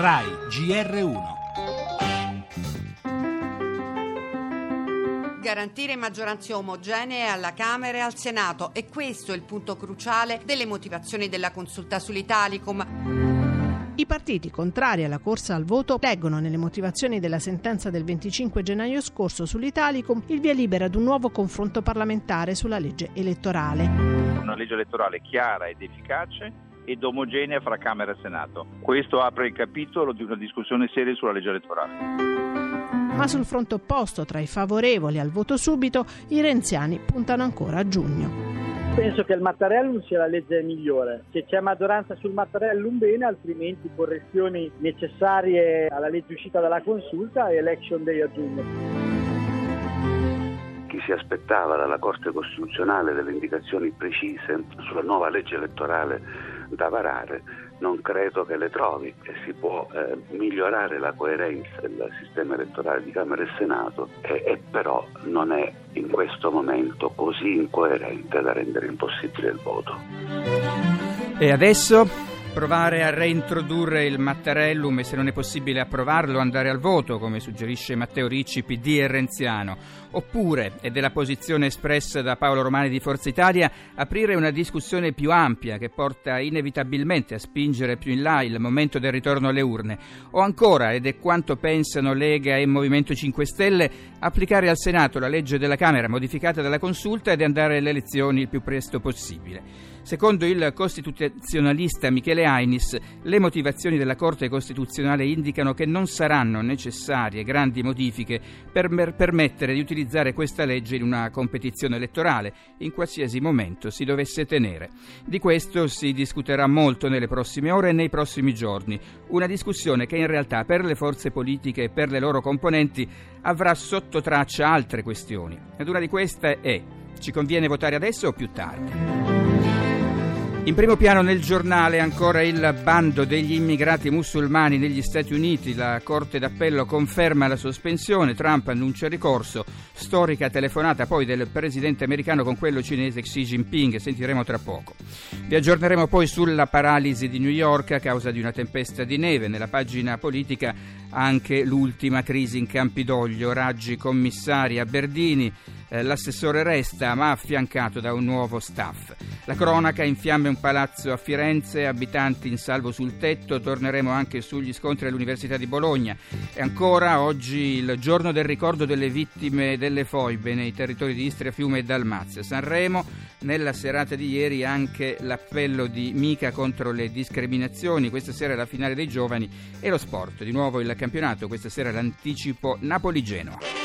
RAI GR1 garantire maggioranze omogenee alla Camera e al Senato e questo è il punto cruciale delle motivazioni della consulta sull'Italicum. I partiti contrari alla corsa al voto leggono nelle motivazioni della sentenza del 25 gennaio scorso sull'Italicum il via libera ad un nuovo confronto parlamentare sulla legge elettorale. Una legge elettorale chiara ed efficace ed omogenea fra Camera e Senato. Questo apre il capitolo di una discussione seria sulla legge elettorale. Ma sul fronte opposto, tra i favorevoli al voto subito, i renziani puntano ancora a giugno. Penso che il Mattarellum sia la legge migliore. Se c'è maggioranza sul Mattarellum bene, altrimenti correzioni necessarie alla legge uscita dalla consulta e election day a giugno. Chi si aspettava dalla Corte Costituzionale delle indicazioni precise sulla nuova legge elettorale da varare non credo che le trovi e si può eh, migliorare la coerenza del sistema elettorale di Camera e Senato e, e però non è in questo momento così incoerente da rendere impossibile il voto. E adesso provare a reintrodurre il Mattarellum e se non è possibile approvarlo andare al voto, come suggerisce Matteo Ricci, PD e Renziano. Oppure, ed è la posizione espressa da Paolo Romani di Forza Italia, aprire una discussione più ampia che porta inevitabilmente a spingere più in là il momento del ritorno alle urne. O ancora, ed è quanto pensano Lega e Movimento 5 Stelle, applicare al Senato la legge della Camera modificata dalla consulta ed andare alle elezioni il più presto possibile. Secondo il costituzionalista Michele Ainis, le motivazioni della Corte Costituzionale indicano che non saranno necessarie grandi modifiche per permettere di utilizzare questa legge in una competizione elettorale, in qualsiasi momento si dovesse tenere. Di questo si discuterà molto nelle prossime ore e nei prossimi giorni, una discussione che in realtà per le forze politiche e per le loro componenti avrà sotto traccia altre questioni. Ed una di queste è ci conviene votare adesso o più tardi? In primo piano nel giornale ancora il bando degli immigrati musulmani negli Stati Uniti. La Corte d'Appello conferma la sospensione, Trump annuncia il ricorso, storica telefonata poi del presidente americano con quello cinese Xi Jinping, sentiremo tra poco. Vi aggiorneremo poi sulla paralisi di New York a causa di una tempesta di neve. Nella pagina politica anche l'ultima crisi in Campidoglio, Raggi commissari a Berdini, eh, l'assessore resta ma affiancato da un nuovo staff. La cronaca in fiamme un palazzo a Firenze, abitanti in salvo sul tetto, torneremo anche sugli scontri all'Università di Bologna. E ancora oggi il giorno del ricordo delle vittime delle foibe nei territori di Istria, Fiume e Dalmazia. Sanremo, nella serata di ieri anche l'appello di Mica contro le discriminazioni, questa sera la finale dei giovani e lo sport. Di nuovo il campionato, questa sera l'anticipo Napoli-Genoa.